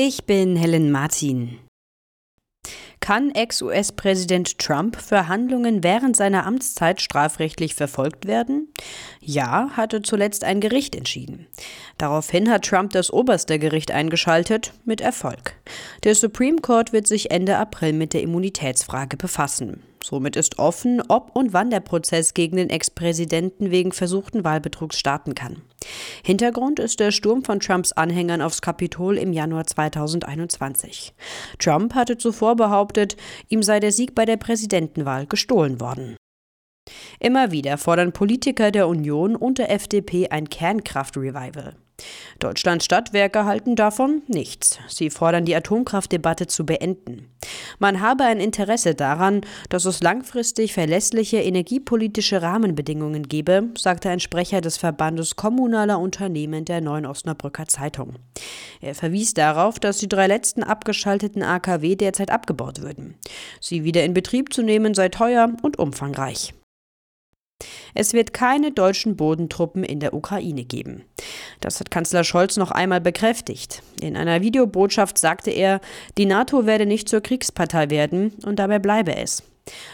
Ich bin Helen Martin. Kann Ex-US-Präsident Trump für Handlungen während seiner Amtszeit strafrechtlich verfolgt werden? Ja, hatte zuletzt ein Gericht entschieden. Daraufhin hat Trump das oberste Gericht eingeschaltet, mit Erfolg. Der Supreme Court wird sich Ende April mit der Immunitätsfrage befassen. Somit ist offen, ob und wann der Prozess gegen den Ex-Präsidenten wegen versuchten Wahlbetrugs starten kann. Hintergrund ist der Sturm von Trumps Anhängern aufs Kapitol im Januar 2021. Trump hatte zuvor behauptet, ihm sei der Sieg bei der Präsidentenwahl gestohlen worden. Immer wieder fordern Politiker der Union und der FDP ein Kernkraft-Revival. Deutschlands Stadtwerke halten davon nichts. Sie fordern die Atomkraftdebatte zu beenden. Man habe ein Interesse daran, dass es langfristig verlässliche energiepolitische Rahmenbedingungen gebe, sagte ein Sprecher des Verbandes kommunaler Unternehmen der Neuen Osnabrücker Zeitung. Er verwies darauf, dass die drei letzten abgeschalteten AKW derzeit abgebaut würden. Sie wieder in Betrieb zu nehmen sei teuer und umfangreich. Es wird keine deutschen Bodentruppen in der Ukraine geben. Das hat Kanzler Scholz noch einmal bekräftigt. In einer Videobotschaft sagte er, die NATO werde nicht zur Kriegspartei werden und dabei bleibe es.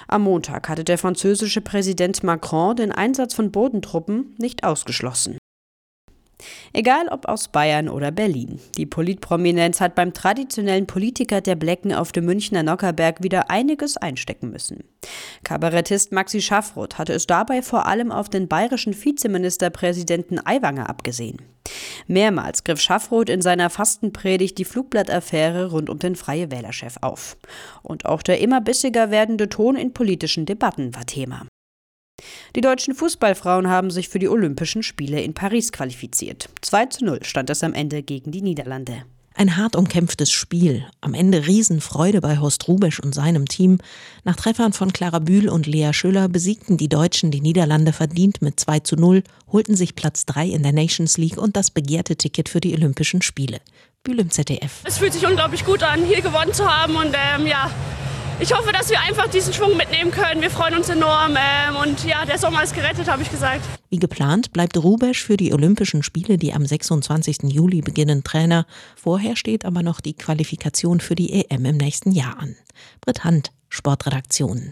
Am Montag hatte der französische Präsident Macron den Einsatz von Bodentruppen nicht ausgeschlossen. Egal ob aus Bayern oder Berlin. Die Politprominenz hat beim traditionellen Politiker der Blecken auf dem Münchner Nockerberg wieder einiges einstecken müssen. Kabarettist Maxi Schaffroth hatte es dabei vor allem auf den bayerischen Vizeministerpräsidenten Aiwanger abgesehen. Mehrmals griff Schaffroth in seiner Fastenpredigt die Flugblattaffäre rund um den Freie Wählerchef auf. Und auch der immer bissiger werdende Ton in politischen Debatten war Thema. Die deutschen Fußballfrauen haben sich für die Olympischen Spiele in Paris qualifiziert. 2 zu 0 stand es am Ende gegen die Niederlande. Ein hart umkämpftes Spiel. Am Ende Riesenfreude bei Horst Rubesch und seinem Team. Nach Treffern von Clara Bühl und Lea Schüller besiegten die Deutschen die Niederlande verdient mit 2 zu 0, holten sich Platz 3 in der Nations League und das begehrte Ticket für die Olympischen Spiele. Bühl im ZDF. Es fühlt sich unglaublich gut an, hier gewonnen zu haben und ähm, ja, ich hoffe, dass wir einfach diesen Schwung mitnehmen können. Wir freuen uns enorm. Ähm, und ja, der Sommer ist gerettet, habe ich gesagt. Wie geplant bleibt Rubesch für die Olympischen Spiele, die am 26. Juli beginnen, Trainer. Vorher steht aber noch die Qualifikation für die EM im nächsten Jahr an. Britt Hand, Sportredaktion.